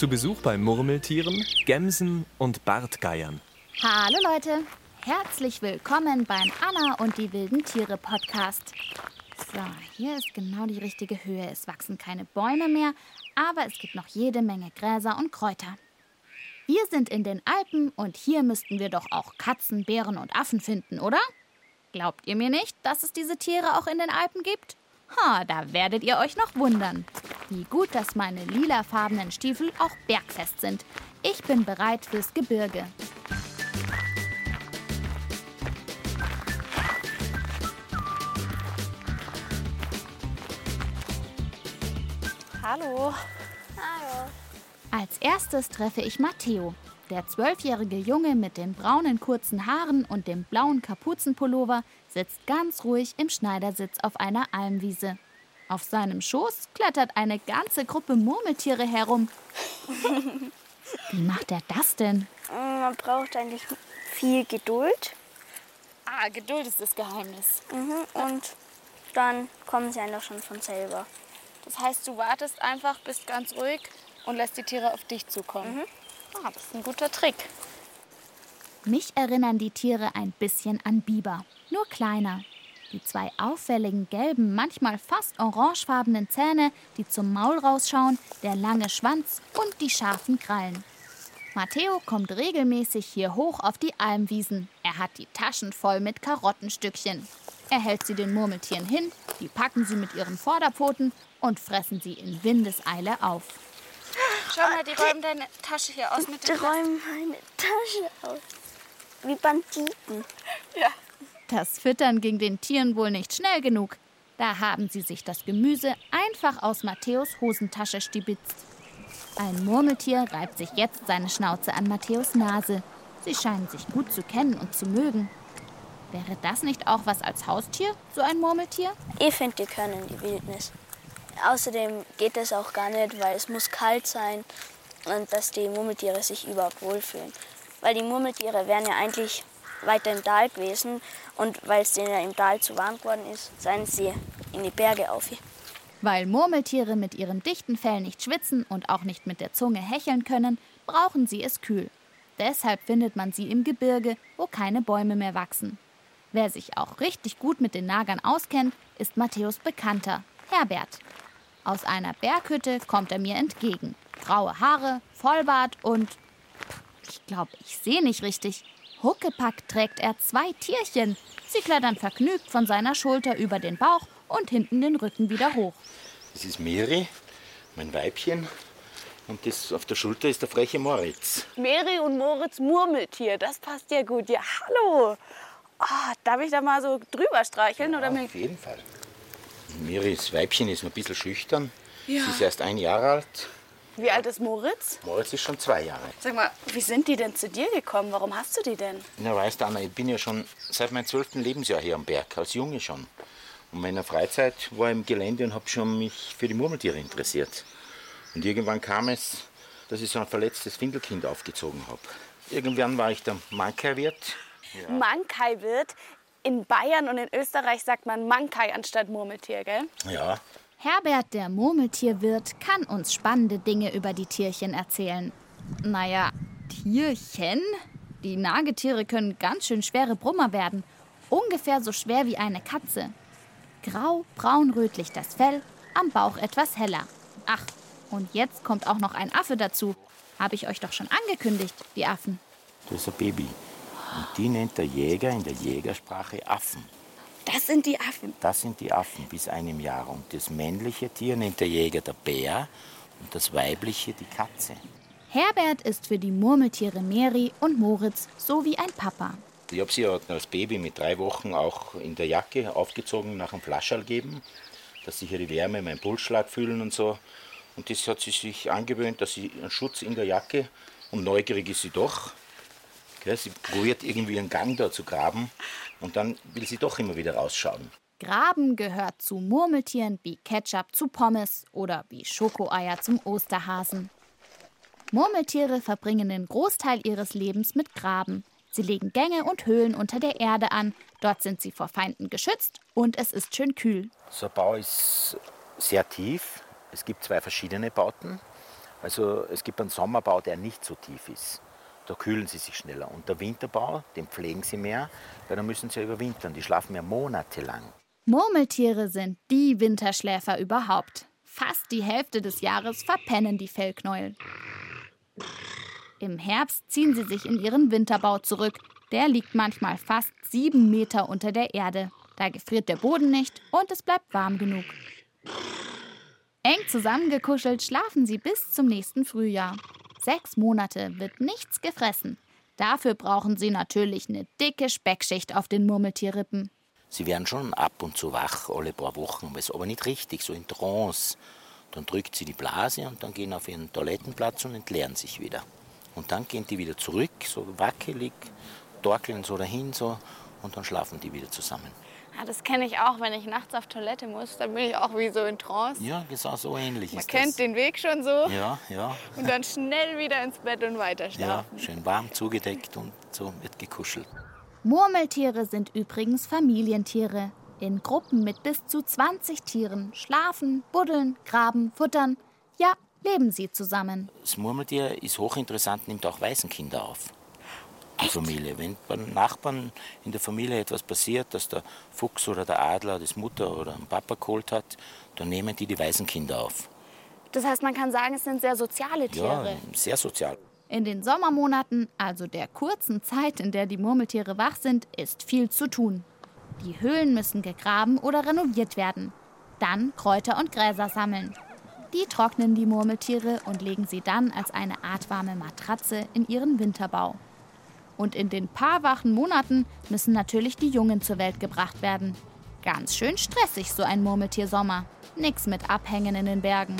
Zu Besuch bei Murmeltieren, Gämsen und Bartgeiern. Hallo Leute, herzlich willkommen beim Anna und die wilden Tiere Podcast. So, hier ist genau die richtige Höhe. Es wachsen keine Bäume mehr, aber es gibt noch jede Menge Gräser und Kräuter. Wir sind in den Alpen und hier müssten wir doch auch Katzen, Bären und Affen finden, oder? Glaubt ihr mir nicht, dass es diese Tiere auch in den Alpen gibt? Ha, da werdet ihr euch noch wundern. Wie gut, dass meine lilafarbenen Stiefel auch bergfest sind. Ich bin bereit fürs Gebirge. Hallo. Hallo. Als erstes treffe ich Matteo, der zwölfjährige Junge mit den braunen kurzen Haaren und dem blauen Kapuzenpullover sitzt ganz ruhig im Schneidersitz auf einer Almwiese. Auf seinem Schoß klettert eine ganze Gruppe Murmeltiere herum. Wie macht er das denn? Man braucht eigentlich viel Geduld. Ah, Geduld ist das Geheimnis. Mhm. Und dann kommen sie einfach schon von selber. Das heißt, du wartest einfach, bist ganz ruhig und lässt die Tiere auf dich zukommen. Mhm. Ah, das ist ein guter Trick. Mich erinnern die Tiere ein bisschen an Biber, nur kleiner. Die zwei auffälligen gelben, manchmal fast orangefarbenen Zähne, die zum Maul rausschauen, der lange Schwanz und die scharfen Krallen. Matteo kommt regelmäßig hier hoch auf die Almwiesen. Er hat die Taschen voll mit Karottenstückchen. Er hält sie den Murmeltieren hin, die packen sie mit ihren Vorderpfoten und fressen sie in Windeseile auf. Schau mal, die räumen deine Tasche hier aus mit Die dem räumen meine Tasche aus. Wie Banditen. Ja. Das Füttern ging den Tieren wohl nicht schnell genug. Da haben sie sich das Gemüse einfach aus Matthäus Hosentasche stibitzt. Ein Murmeltier reibt sich jetzt seine Schnauze an Matthäus Nase. Sie scheinen sich gut zu kennen und zu mögen. Wäre das nicht auch was als Haustier, so ein Murmeltier? Ich finde, die können die Wildnis. Außerdem geht es auch gar nicht, weil es muss kalt sein und dass die Murmeltiere sich überhaupt wohlfühlen. Weil die Murmeltiere wären ja eigentlich weiter im Tal gewesen und weil es denen im Tal zu warm geworden ist, seien sie in die Berge auf. Weil Murmeltiere mit ihrem dichten Fell nicht schwitzen und auch nicht mit der Zunge hecheln können, brauchen sie es kühl. Deshalb findet man sie im Gebirge, wo keine Bäume mehr wachsen. Wer sich auch richtig gut mit den Nagern auskennt, ist Matthäus Bekannter, Herbert. Aus einer Berghütte kommt er mir entgegen. Graue Haare, Vollbart und. Ich glaube, ich sehe nicht richtig. Huckepack trägt er zwei Tierchen. Sie klettern vergnügt von seiner Schulter über den Bauch und hinten den Rücken wieder hoch. Das ist Miri, mein Weibchen. Und das auf der Schulter ist der freche Moritz. Mary und Moritz Murmeltier, das passt ja gut. Ja, hallo. Ah, darf ich da mal so drüber streicheln? oder Ja, mir? auf jeden Fall. Miris Weibchen ist noch ein bisschen schüchtern. Ja. Sie ist erst ein Jahr alt. Wie alt ist Moritz? Moritz ist schon zwei Jahre. Sag mal, wie sind die denn zu dir gekommen? Warum hast du die denn? Na, weißt du, Anna, ich bin ja schon seit meinem zwölften Lebensjahr hier am Berg, als Junge schon. Und in meiner Freizeit war ich im Gelände und habe schon mich für die Murmeltiere interessiert. Und irgendwann kam es, dass ich so ein verletztes Findelkind aufgezogen habe. Irgendwann war ich der Mankerwirt. Mankai wird. In Bayern und in Österreich sagt man Mankai anstatt Murmeltier, gell? Ja, Herbert, der Murmeltierwirt, kann uns spannende Dinge über die Tierchen erzählen. Naja, Tierchen? Die Nagetiere können ganz schön schwere Brummer werden. Ungefähr so schwer wie eine Katze. Grau, braun-rötlich das Fell, am Bauch etwas heller. Ach, und jetzt kommt auch noch ein Affe dazu. Habe ich euch doch schon angekündigt, die Affen. das ist ein Baby. Und die nennt der Jäger in der Jägersprache Affen. Das sind die Affen. Das sind die Affen bis einem Jahr. Und das männliche Tier nennt der Jäger der Bär und das weibliche die Katze. Herbert ist für die Murmeltiere Mary und Moritz so wie ein Papa. Ich habe sie ja als Baby mit drei Wochen auch in der Jacke aufgezogen nach einem Flascherl geben, dass sie hier die Wärme, meinen Pulsschlag fühlen und so. Und das hat sie sich angewöhnt, dass sie einen Schutz in der Jacke und neugierig ist sie doch. Gell, sie probiert irgendwie einen Gang da zu graben und dann will sie doch immer wieder rausschauen. Graben gehört zu Murmeltieren wie Ketchup zu Pommes oder wie Schokoeier zum Osterhasen. Murmeltiere verbringen den Großteil ihres Lebens mit Graben. Sie legen Gänge und Höhlen unter der Erde an. Dort sind sie vor Feinden geschützt und es ist schön kühl. So ein Bau ist sehr tief. Es gibt zwei verschiedene Bauten. Also es gibt einen Sommerbau, der nicht so tief ist. Da kühlen sie sich schneller. Und der Winterbau, den pflegen sie mehr, weil da müssen sie ja überwintern. Die schlafen ja monatelang. Murmeltiere sind die Winterschläfer überhaupt. Fast die Hälfte des Jahres verpennen die Fellknäuel. Im Herbst ziehen sie sich in ihren Winterbau zurück. Der liegt manchmal fast sieben Meter unter der Erde. Da gefriert der Boden nicht und es bleibt warm genug. Eng zusammengekuschelt schlafen sie bis zum nächsten Frühjahr. Sechs Monate wird nichts gefressen. Dafür brauchen sie natürlich eine dicke Speckschicht auf den Murmeltierrippen. Sie werden schon ab und zu wach, alle paar Wochen, aber nicht richtig, so in Trance. Dann drückt sie die Blase und dann gehen auf ihren Toilettenplatz und entleeren sich wieder. Und dann gehen die wieder zurück, so wackelig, torkeln so dahin so und dann schlafen die wieder zusammen. Ja, das kenne ich auch, wenn ich nachts auf Toilette muss, dann bin ich auch wie so in Trance. Ja, genau so ähnlich Man ist kennt das. den Weg schon so Ja, ja. und dann schnell wieder ins Bett und weiter Ja, schlafen. schön warm zugedeckt und so wird gekuschelt. Murmeltiere sind übrigens Familientiere. In Gruppen mit bis zu 20 Tieren schlafen, buddeln, graben, futtern. Ja, leben sie zusammen. Das Murmeltier ist hochinteressant, nimmt auch Waisenkinder auf. Die Familie. Wenn beim Nachbarn in der Familie etwas passiert, dass der Fuchs oder der Adler das Mutter oder den Papa geholt hat, dann nehmen die die Waisenkinder auf. Das heißt, man kann sagen, es sind sehr soziale Ja, Tiere. sehr sozial. In den Sommermonaten, also der kurzen Zeit, in der die Murmeltiere wach sind, ist viel zu tun. Die Höhlen müssen gegraben oder renoviert werden. Dann Kräuter und Gräser sammeln. Die trocknen die Murmeltiere und legen sie dann als eine Art warme Matratze in ihren Winterbau. Und in den paar wachen Monaten müssen natürlich die Jungen zur Welt gebracht werden. Ganz schön stressig so ein Murmeltiersommer. Nix mit Abhängen in den Bergen.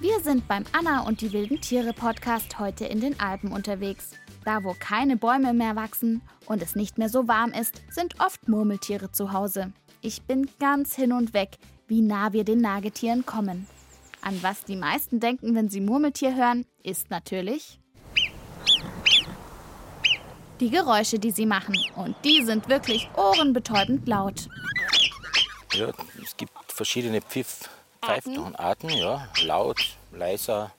Wir sind beim Anna und die wilden Tiere Podcast heute in den Alpen unterwegs. Da, wo keine Bäume mehr wachsen und es nicht mehr so warm ist, sind oft Murmeltiere zu Hause. Ich bin ganz hin und weg, wie nah wir den Nagetieren kommen. An was die meisten denken, wenn sie Murmeltier hören, ist natürlich die Geräusche, die sie machen. Und die sind wirklich ohrenbetäubend laut. Ja, es gibt verschiedene Pfiff, Pfeifen und Arten. Ja, laut, leiser,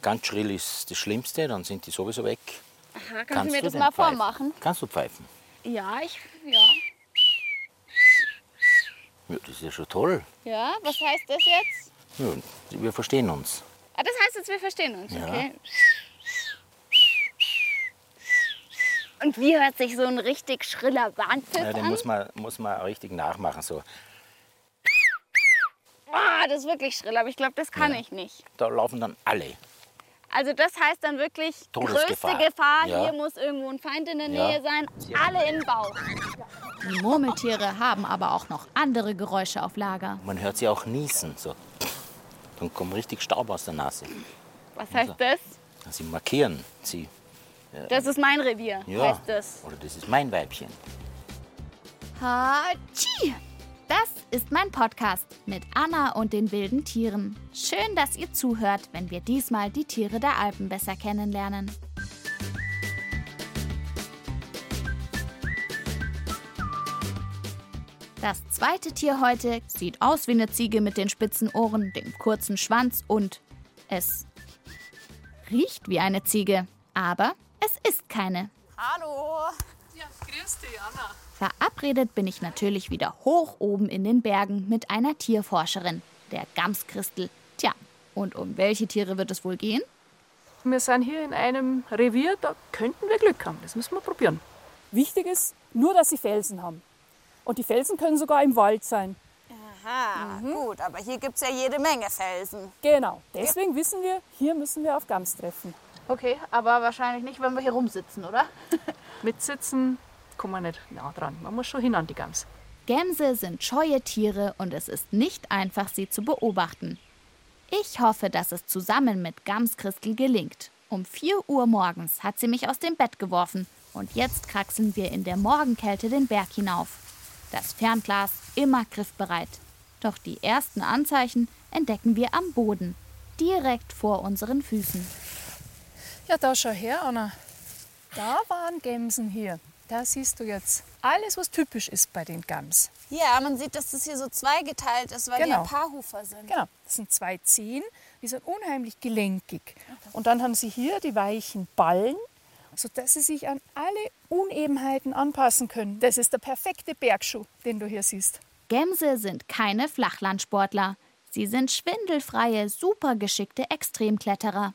ganz schrill ist das Schlimmste, dann sind die sowieso weg. Aha, kannst, du mir das mal pfeifen? vormachen? Kannst du pfeifen? Ja, ich. Ja. Ja, das ist ja schon toll. Ja, was heißt das jetzt? Ja, wir verstehen uns. Ah, das heißt jetzt, wir verstehen uns, Ja. okay? Und wie hört sich so ein richtig schriller Warnpfiff Ja, den an? muss man, muss man richtig nachmachen. So. Ah, das ist wirklich schrill, aber ich glaube, das kann Ja. ich nicht. Da laufen dann alle. Also das heißt dann wirklich größte Gefahr, Ja. hier muss irgendwo ein Feind in der Ja. Nähe sein, alle in den Bauch. Die Murmeltiere haben aber auch noch andere Geräusche auf Lager. Man hört sie auch niesen. So. Dann kommt richtig Staub aus der Nase. Was heißt das? Sie markieren sie. Das ist mein Revier, Ja. heißt das. Oder das ist mein Weibchen. Hatschi! Das ist mein Podcast mit Anna und den wilden Tieren. Schön, dass ihr zuhört, wenn wir diesmal die Tiere der Alpen besser kennenlernen. Das zweite Tier heute sieht aus wie eine Ziege mit den spitzen Ohren, dem kurzen Schwanz und es riecht wie eine Ziege. Aber es ist keine. Hallo. Grüß dich, Anna. Verabredet bin ich natürlich wieder hoch oben in den Bergen mit einer Tierforscherin, der Gamskristel. Tja, und um welche Tiere wird es wohl gehen? Wir sind hier in einem Revier, da könnten wir Glück haben. Das müssen wir probieren. Wichtig ist nur, dass sie Felsen haben. Und die Felsen können sogar im Wald sein. Aha, gut, aber hier gibt es ja jede Menge Felsen. Genau. Deswegen wissen wir, hier müssen wir auf Gams treffen. Okay, aber wahrscheinlich nicht, wenn wir hier rumsitzen, oder? Mitsitzen kommen wir nicht nah dran. Man muss schon hin an die Gams. Gämse sind scheue Tiere und es ist nicht einfach, sie zu beobachten. Ich hoffe, dass es zusammen mit Gamskristel gelingt. Um 4 Uhr morgens hat sie mich aus dem Bett geworfen und jetzt kraxeln wir in der Morgenkälte den Berg hinauf. Das Fernglas immer griffbereit. Doch die ersten Anzeichen entdecken wir am Boden, direkt vor unseren Füßen. Ja, da schau her, Anna. Da waren Gämsen hier. Da siehst du jetzt alles, was typisch ist bei den Gams. Ja, man sieht, dass das hier so zweigeteilt ist, weil Genau. die ja Paarhufer sind. Genau, das sind zwei Zehen, die sind unheimlich gelenkig. Und dann haben sie hier die weichen Ballen, sodass sie sich an alle Unebenheiten anpassen können. Das ist der perfekte Bergschuh, den du hier siehst. Gämse sind keine Flachlandsportler. Sie sind schwindelfreie, supergeschickte Extremkletterer.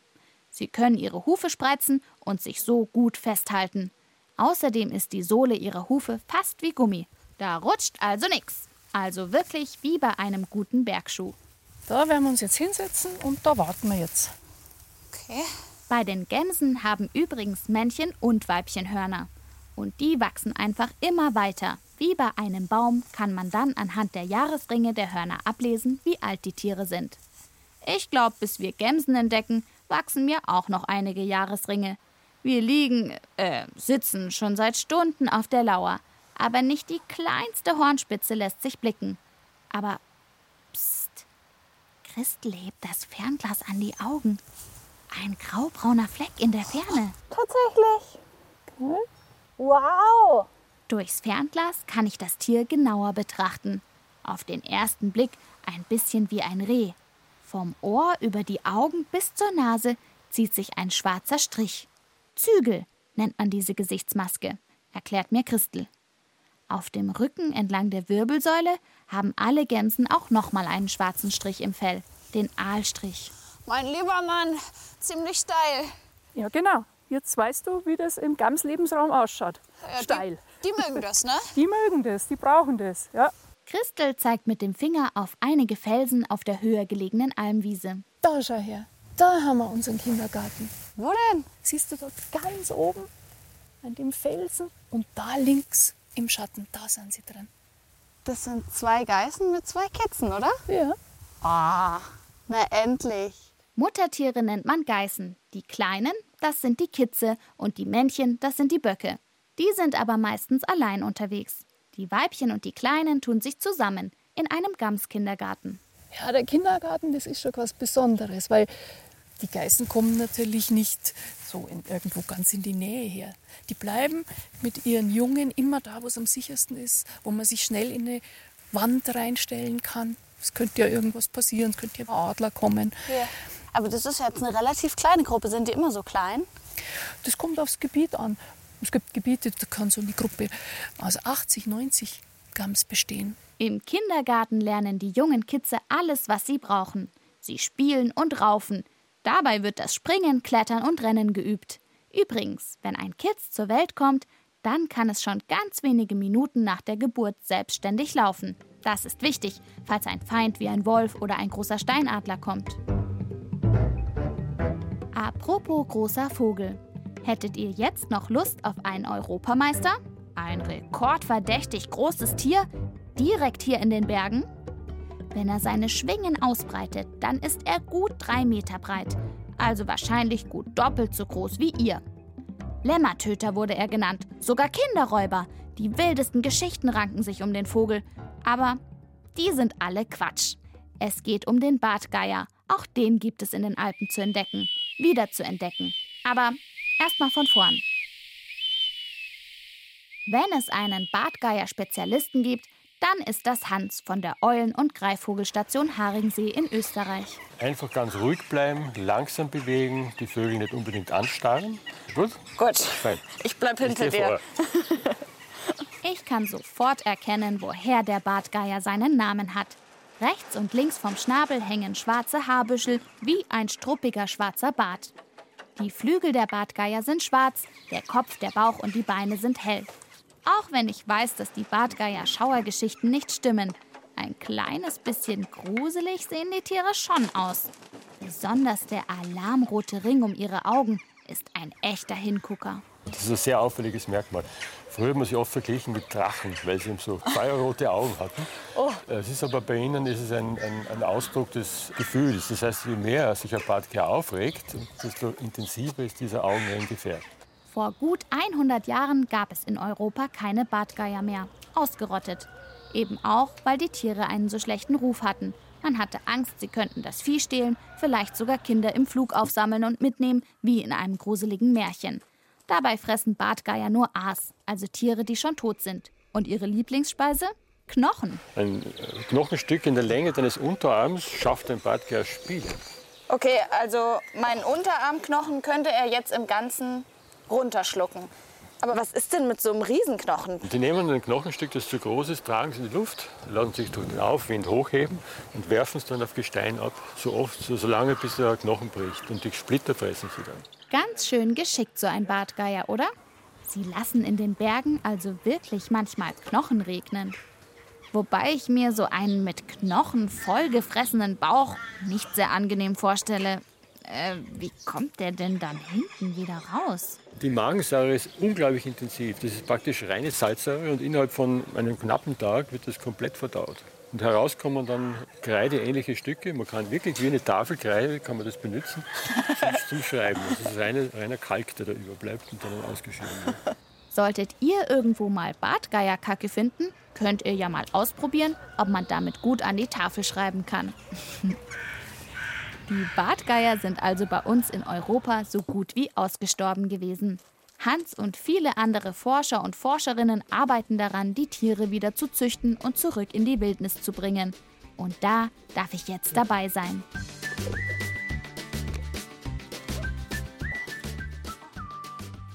Sie können ihre Hufe spreizen und sich so gut festhalten. Außerdem ist die Sohle ihrer Hufe fast wie Gummi. Da rutscht also nichts. Also wirklich wie bei einem guten Bergschuh. Da werden wir uns jetzt hinsetzen und da warten wir jetzt. Okay. Bei den Gämsen haben übrigens Männchen und Weibchen Hörner. Und die wachsen einfach immer weiter. Wie bei einem Baum kann man dann anhand der Jahresringe der Hörner ablesen, wie alt die Tiere sind. Ich glaube, bis wir Gämsen entdecken, wachsen mir auch noch einige Jahresringe. Wir liegen, äh, sitzen schon seit Stunden auf der Lauer. Aber nicht die kleinste Hornspitze lässt sich blicken. Aber, psst, Christel hebt das Fernglas an die Augen. Ein graubrauner Fleck in der Ferne. Tatsächlich. Wow. Durchs Fernglas kann ich das Tier genauer betrachten. Auf den ersten Blick ein bisschen wie ein Reh. Vom Ohr über die Augen bis zur Nase zieht sich ein schwarzer Strich. Zügel nennt man diese Gesichtsmaske, erklärt mir Christel. Auf dem Rücken entlang der Wirbelsäule haben alle Gämsen auch nochmal einen schwarzen Strich im Fell, den Aalstrich. Mein lieber Mann, ziemlich steil. Ja, genau. Jetzt weißt du, wie das im Gams-Lebensraum ausschaut. Ja, Steil. Die, die mögen das, ne? Die mögen das, die brauchen das. Ja. Christel zeigt mit dem Finger auf einige Felsen auf der höher gelegenen Almwiese. Da schau her. Da haben wir unseren Kindergarten. Wo denn? Siehst du dort ganz oben an dem Felsen? Und da links im Schatten, da sind sie drin. Das sind zwei Geißen mit zwei Kätzen, oder? Ja. Ah, na endlich. Muttertiere nennt man Geißen. Die kleinen, das sind die Kitze und die Männchen, das sind die Böcke. Die sind aber meistens allein unterwegs. Die Weibchen und die Kleinen tun sich zusammen in einem Gamskindergarten. Ja, der Kindergarten, das ist schon was Besonderes, weil die Geißen kommen natürlich nicht so in, irgendwo ganz in die Nähe her. Die bleiben mit ihren Jungen immer da, wo es am sichersten ist, wo man sich schnell in eine Wand reinstellen kann. Es könnte ja irgendwas passieren, es könnte ja ein Adler kommen. Ja. Aber das ist jetzt eine relativ kleine Gruppe. Sind die immer so klein? Das kommt aufs Gebiet an. Es gibt Gebiete, da kann so eine Gruppe aus 80, 90 Gams bestehen. Im Kindergarten lernen die jungen Kitze alles, was sie brauchen. Sie spielen und raufen. Dabei wird das Springen, Klettern und Rennen geübt. Übrigens, wenn ein Kitz zur Welt kommt, dann kann es schon ganz wenige Minuten nach der Geburt selbstständig laufen. Das ist wichtig, falls ein Feind wie ein Wolf oder ein großer Steinadler kommt. Apropos großer Vogel. Hättet ihr jetzt noch Lust auf einen Europameister? Ein rekordverdächtig großes Tier? Direkt hier in den Bergen? Wenn er seine Schwingen ausbreitet, dann ist er gut drei Meter breit. Also wahrscheinlich gut doppelt so groß wie ihr. Lämmertöter wurde er genannt, sogar Kinderräuber. Die wildesten Geschichten ranken sich um den Vogel. Aber die sind alle Quatsch. Es geht um den Bartgeier. Auch den gibt es in den Alpen zu entdecken. Wieder zu entdecken. Aber erstmal von vorn. Wenn es einen Bartgeier-Spezialisten gibt, dann ist das Hans von der Eulen- und Greifvogelstation Haringsee in Österreich. Einfach ganz ruhig bleiben, langsam bewegen, die Vögel nicht unbedingt anstarren. Gut? Gut, Fein. ich bleib hinter Ich dir. vor. Ich kann sofort erkennen, woher der Bartgeier seinen Namen hat. Rechts und links vom Schnabel hängen schwarze Haarbüschel wie ein struppiger schwarzer Bart. Die Flügel der Bartgeier sind schwarz, der Kopf, der Bauch und die Beine sind hell. Auch wenn ich weiß, dass die Bartgeier-Schauergeschichten nicht stimmen. Ein kleines bisschen gruselig sehen die Tiere schon aus. Besonders der alarmrote Ring um ihre Augen ist ein echter Hingucker. Das ist ein sehr auffälliges Merkmal. Früher hat man sie oft verglichen mit Drachen, weil sie eben so feuerrote Augen hatten. Es ist aber bei ihnen ist es ein, ein, ein Ausdruck des Gefühls. Das heißt, je mehr sich ein Bartgeier aufregt, desto intensiver ist dieser Augenring gefärbt. Vor gut 100 Jahren gab es in Europa keine Bartgeier mehr. Ausgerottet. Eben auch, weil die Tiere einen so schlechten Ruf hatten. Man hatte Angst, sie könnten das Vieh stehlen, vielleicht sogar Kinder im Flug aufsammeln und mitnehmen, wie in einem gruseligen Märchen. Dabei fressen Bartgeier nur Aas, also Tiere, die schon tot sind. Und ihre Lieblingsspeise? Knochen. Ein äh, Knochenstück in der Länge deines Unterarms schafft ein Bartgeier Spiele. Okay, also meinen Unterarmknochen könnte er jetzt im Ganzen runterschlucken. Aber was ist denn mit so einem Riesenknochen? Die nehmen ein Knochenstück, das zu groß ist, tragen es in die Luft, lassen sich durch den Aufwind hochheben und werfen es dann auf Gestein ab. So oft, so, so lange, bis der Knochen bricht. Und die Splitter fressen sie dann. Ganz schön geschickt so ein Bartgeier, oder? Sie lassen in den Bergen also wirklich manchmal Knochen regnen. Wobei ich mir so einen mit Knochen vollgefressenen Bauch nicht sehr angenehm vorstelle. Äh, wie kommt der denn dann hinten wieder raus? Die Magensäure ist unglaublich intensiv. Das ist praktisch reine Salzsäure und innerhalb von einem knappen Tag wird das komplett verdaut. Und heraus kommen dann kreideähnliche Stücke. Man kann wirklich wie eine Tafel Kreide kann man das benutzen zum, Schreiben. Das ist reine, reiner Kalk, der da überbleibt und dann ausgeschrieben wird. Solltet ihr irgendwo mal Bartgeierkacke finden, könnt ihr ja mal ausprobieren, ob man damit gut an die Tafel schreiben kann. Die Bartgeier sind also bei uns in Europa so gut wie ausgestorben gewesen. Hans und viele andere Forscher und Forscherinnen arbeiten daran, die Tiere wieder zu züchten und zurück in die Wildnis zu bringen. Und da darf ich jetzt dabei sein.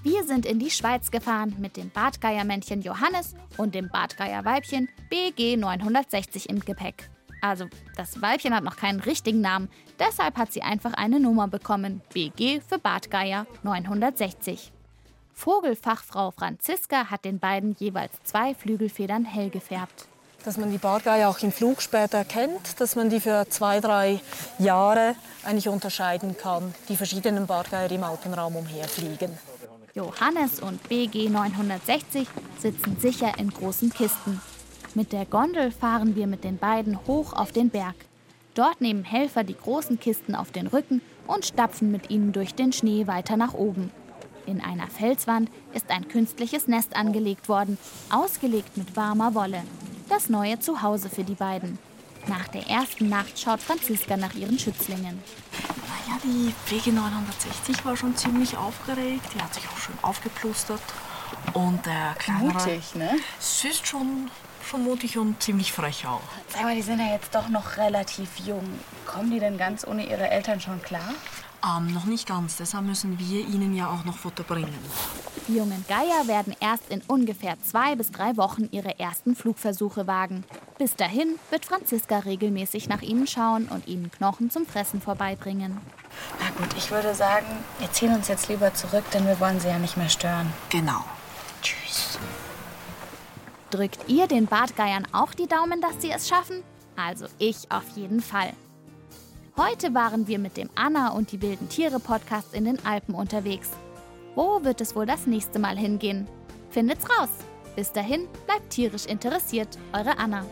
Wir sind in die Schweiz gefahren mit dem Bartgeiermännchen Johannes und dem Bartgeierweibchen BG 960 im Gepäck. Also, das Weibchen hat noch keinen richtigen Namen, deshalb hat sie einfach eine Nummer bekommen: BG für Bartgeier 960. Vogelfachfrau Franziska hat den beiden jeweils zwei Flügelfedern hell gefärbt. Dass man die Bartgeier auch im Flug später kennt, dass man die für zwei, drei Jahre eigentlich unterscheiden kann, die verschiedenen Bartgeier im Alpenraum umherfliegen. Johannes und BG 960 sitzen sicher in großen Kisten. Mit der Gondel fahren wir mit den beiden hoch auf den Berg. Dort nehmen Helfer die großen Kisten auf den Rücken und stapfen mit ihnen durch den Schnee weiter nach oben. In einer Felswand ist ein künstliches Nest angelegt worden, ausgelegt mit warmer Wolle. Das neue Zuhause für die beiden. Nach der ersten Nacht schaut Franziska nach ihren Schützlingen. Naja, die Pflege 960 war schon ziemlich aufgeregt. Die hat sich auch schon aufgeplustert. Und der kleinere... Mutig, ne? Sie ist schon, schon mutig und ziemlich frech auch. Sag mal, die sind ja jetzt doch noch relativ jung. Kommen die denn ganz ohne ihre Eltern schon klar? Ähm, noch nicht ganz. Deshalb müssen wir ihnen ja auch noch Futter bringen. Die jungen Geier werden erst in ungefähr zwei bis drei Wochen ihre ersten Flugversuche wagen. Bis dahin wird Franziska regelmäßig nach ihnen schauen und ihnen Knochen zum Fressen vorbeibringen. Na gut, ich würde sagen, wir ziehen uns jetzt lieber zurück, denn wir wollen sie ja nicht mehr stören. Genau. Tschüss. Drückt ihr den Bartgeiern auch die Daumen, dass sie es schaffen? Also ich auf jeden Fall. Heute waren wir mit dem Anna und die wilden Tiere Podcast in den Alpen unterwegs. Wo wird es wohl das nächste Mal hingehen? Findet's raus. Bis dahin bleibt tierisch interessiert, eure Anna.